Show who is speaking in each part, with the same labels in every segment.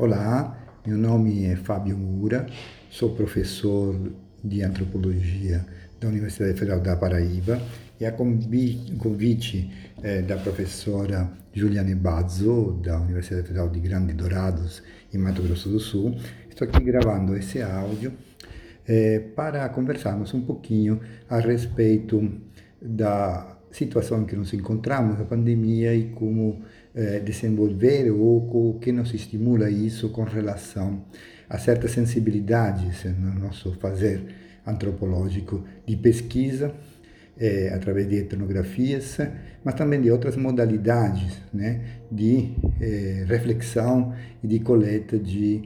Speaker 1: Olá, meu nome é Fábio Moura, sou professor de antropologia da Universidade Federal da Paraíba e a convite eh, da professora Juliane Bazzo, da Universidade Federal de Grande Dourados, em Mato Grosso do Sul, estou aqui gravando esse áudio eh, para conversarmos um pouquinho a respeito da situação que nos encontramos, a pandemia e como eh, desenvolver ou o que nos estimula isso com relação a certas sensibilidades no nosso fazer antropológico de pesquisa, eh, através de etnografias, mas também de outras modalidades né, de eh, reflexão e de coleta de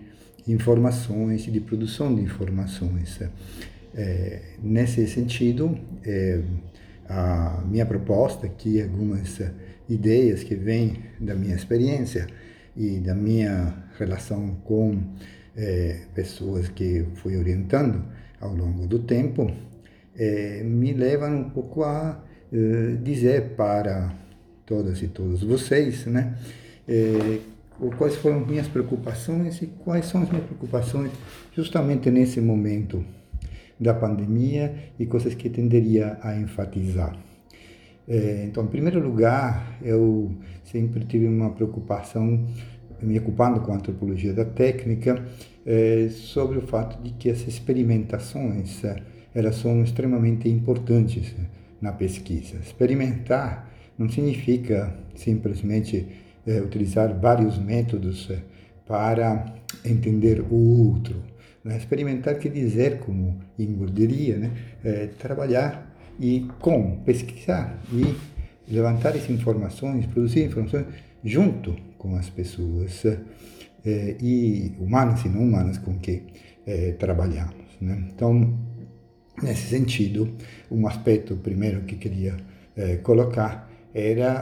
Speaker 1: informações e de produção de informações. nesse sentido, a minha proposta aqui, algumas ideias que vêm da minha experiência e da minha relação com é, pessoas que fui orientando ao longo do tempo, é, me levam um pouco a é, dizer para todas e todos vocês, né, quais foram minhas preocupações e quais são as minhas preocupações justamente nesse momento da pandemia e coisas que tenderia a enfatizar. É, então, em primeiro lugar, eu sempre tive uma preocupação, me ocupando com a antropologia da técnica, é, sobre o fato de que as experimentações é, elas são extremamente importantes na pesquisa. Experimentar não significa simplesmente é, utilizar vários métodos é, para entender o outro. Né? Experimentar quer dizer, como Ingrid diria, né? É, trabalhar e com pesquisar e levantar essas informações, produzir informações junto com as pessoas eh, e humanas e não humanas com que eh, trabalhamos. Né? Então, nesse sentido, um aspecto primeiro que queria eh, colocar era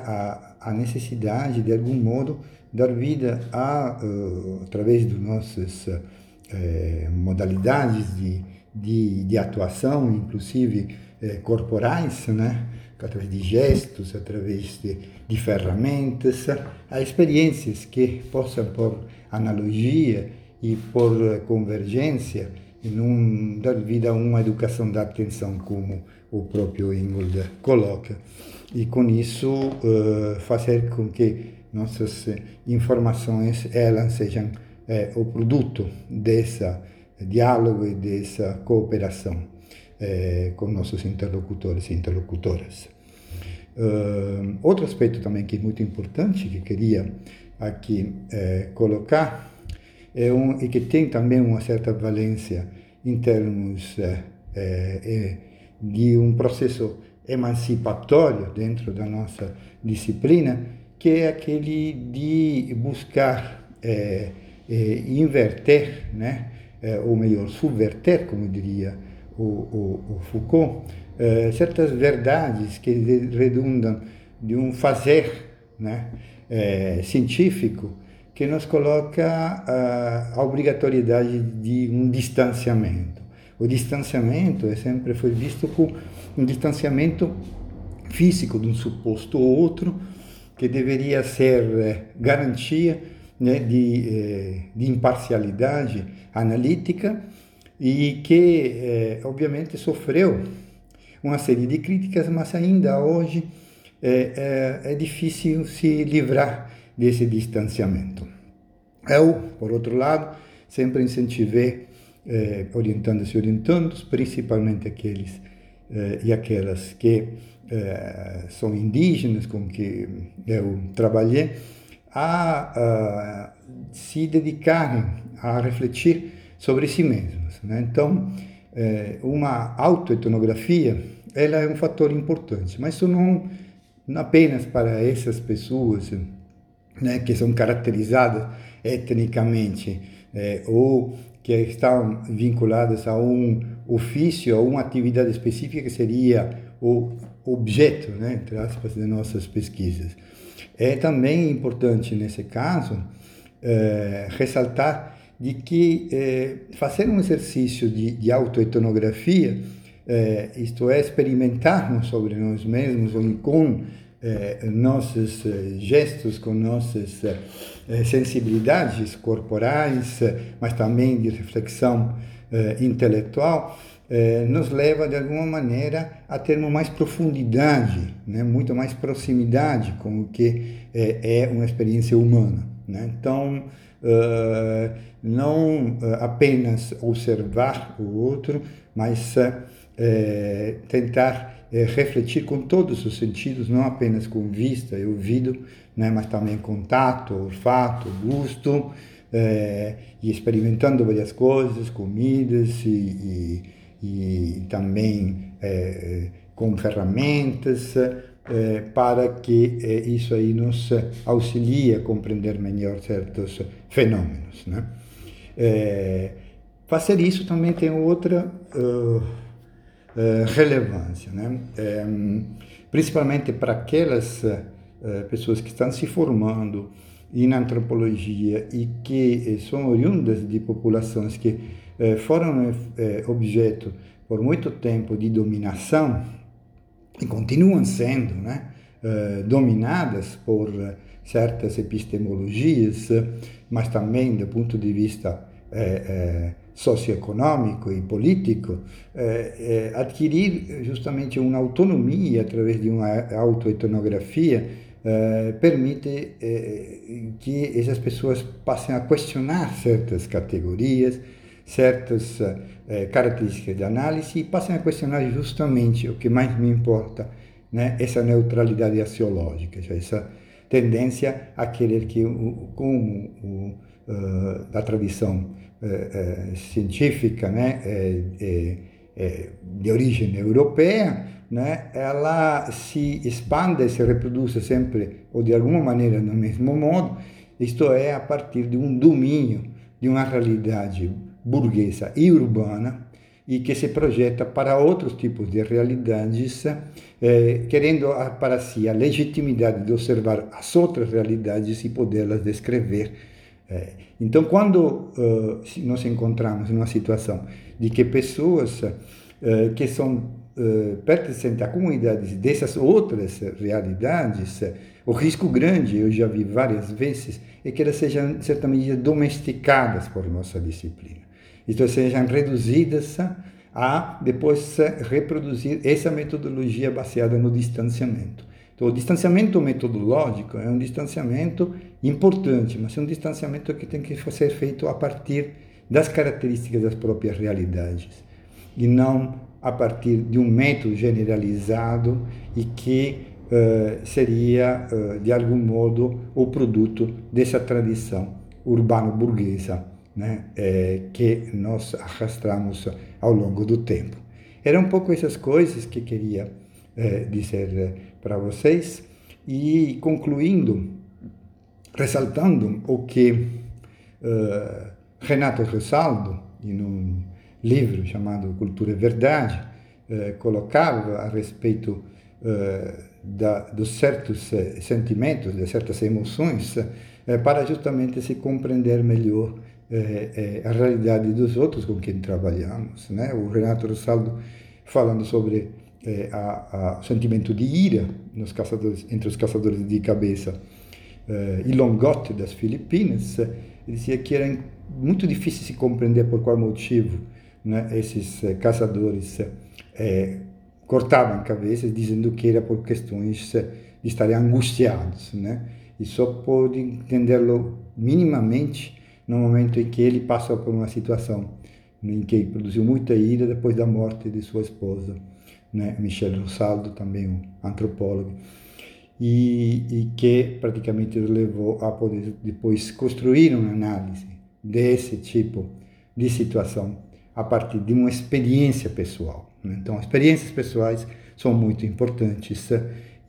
Speaker 1: a, a, necessidade, de algum modo, dar vida a, uh, através das nossas uh, modalidades de, de, de atuação, inclusive eh, corporais, né? através de gestos, através de, de ferramentas, a experiências que possam, por analogia e por convergência, não dar vida a uma educação da atenção, como o próprio Ingold coloca. E com isso, uh, fazer com que nossas informações elas sejam eh, o produto desse diálogo e dessa cooperação eh, com nossos interlocutores e interlocutoras. Uh, outro aspecto também que é muito importante que queria aqui eh, colocar é um, e que tem também uma certa valência em termos eh, eh, de um processo emancipatório dentro da nossa disciplina, que é aquele de buscar eh, eh, inverter, né, ou melhor, subverter, como diria o, o, o Foucault, eh, certas verdades que redundam de um fazer né, eh, científico que nos coloca a, a obrigatoriedade de um distanciamento. O distanciamento é sempre foi visto como um distanciamento físico de um suposto outro que deveria ser eh, garantia né, de, eh, de imparcialidade analítica e que, eh, obviamente, sofreu uma série de críticas, mas ainda hoje é, é, é difícil se livrar desse distanciamento. Eu, por outro lado, sempre incentivei, eh, orientando-se e orientando, principalmente aqueles e aquelas que são indígenas com que eu trabalhei, a, a se dedicarem a refletir sobre si mesmos. Né? Então, é, uma autoetnografia ela é um fator importante, mas isso não, não apenas para essas pessoas né, que são caracterizadas etnicamente é, ou que estão vinculadas a um ofício, a uma atividade específica que seria o objeto, né, entre aspas, de nossas pesquisas. É também importante, nesse caso, é, ressaltar de que é, fazer um exercício de, de autoetnografia, é, isto é, experimentarmos sobre nós mesmos ou com eh, nossos gestos, com nossas eh, sensibilidades corporais, mas também de reflexão eh, intelectual, eh, nos leva de alguma maneira a termos mais profundidade, né? muito mais proximidade com o que é uma experiência humana. Né? Então, uh, não apenas observar o outro, mas uh, tentar uh, refletir com todos os sentidos, não apenas com vista e ouvido, né? mas também com tato, olfato, gosto, e experimentando várias coisas, comidas e, e e também é, com ferramentas é, para que é, isso aí nos auxilie a compreender melhor certos fenômenos. Né? Fazer isso também tem outra uh, uh, relevância, né? principalmente para aquelas uh, pessoas que estão se formando em antropologia e que são oriundas de populações que eh, foram eh, objeto por muito tempo de dominação e continuam sendo né, eh, dominadas por certas epistemologias, mas também do ponto de vista socioeconômico e político, adquirir justamente uma autonomia através de uma autoetnografia permite que essas pessoas passem a questionar certas categorias, certas características de análise e passem a questionar justamente o que mais me importa, né? essa neutralidade axiológica, essa tendência a querer que, como o, uh, da tradição uh, uh, científica né? de origem europeia, né? ela se expanda e se reproduz sempre, ou de alguma maneira, no mesmo modo, isto é, a partir de um domínio de uma realidade burguesa e urbana e que se projeta para outros tipos de realidades, eh, querendo para si a legitimidade de observar as outras realidades e poderlas descrever. Eh, então, quando eh, nos encontramos em uma situação de que pessoas que são pertencentes a comunidades dessas outras realidades, o risco grande, eu já vi várias vezes, é que elas sejam, de certa domesticadas por nossa disciplina isto sejam reduzidas a depois reproduzir essa metodologia baseada no distanciamento. Então, o distanciamento metodológico é um distanciamento importante, mas é um distanciamento que tem que ser feito a partir das características das próprias realidades e não a partir de um método generalizado e que uh, seria, uh, de algum modo, o produto dessa tradição urbano-burguesa né, é, que nós arrastamos ao longo do tempo. Eram um pouco essas coisas que queria é, dizer é, para vocês e concluindo, ressaltando o que uh, Renato Rosaldo, em um livro chamado Cultura e Verdade, uh, colocava a respeito uh, da, dos certos sentimentos, de certas emoções, para justamente se compreender melhor é, é, a realidade dos outros com quem trabalhamos. Né? O Renato Rossaldo falando sobre é, a, a, o sentimento de ira nos caçadores, entre os caçadores de cabeça é, e Longote das Filipinas, ele dizia que era muito difícil se compreender por qual motivo né, esses é, caçadores é, cortavam cabeças, dizendo que era por questões de estarem angustiados. Né? E só pode entendê-lo minimamente no momento em que ele passa por uma situação em que produziu muita ira depois da morte de sua esposa, né? Michel Rosaldo, também um antropólogo, e, e que praticamente o levou a poder depois construir uma análise desse tipo de situação a partir de uma experiência pessoal. Né? Então, experiências pessoais são muito importantes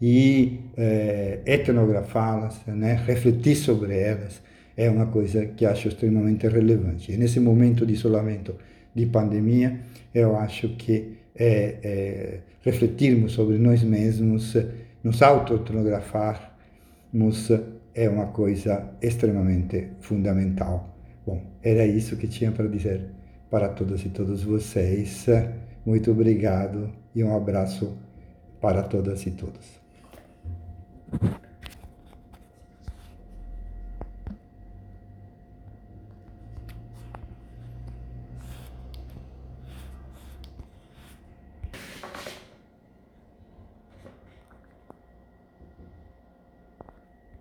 Speaker 1: e é, etnografá-las, né? refletir sobre elas, é uma coisa que acho extremamente relevante. E nesse momento de isolamento, de pandemia, eu acho que é, é, refletirmos sobre nós mesmos, nos autoetnografarmos, é uma coisa extremamente fundamental. Bom, era isso que tinha para dizer para todas e todos vocês. Muito obrigado e um abraço para todas e todos.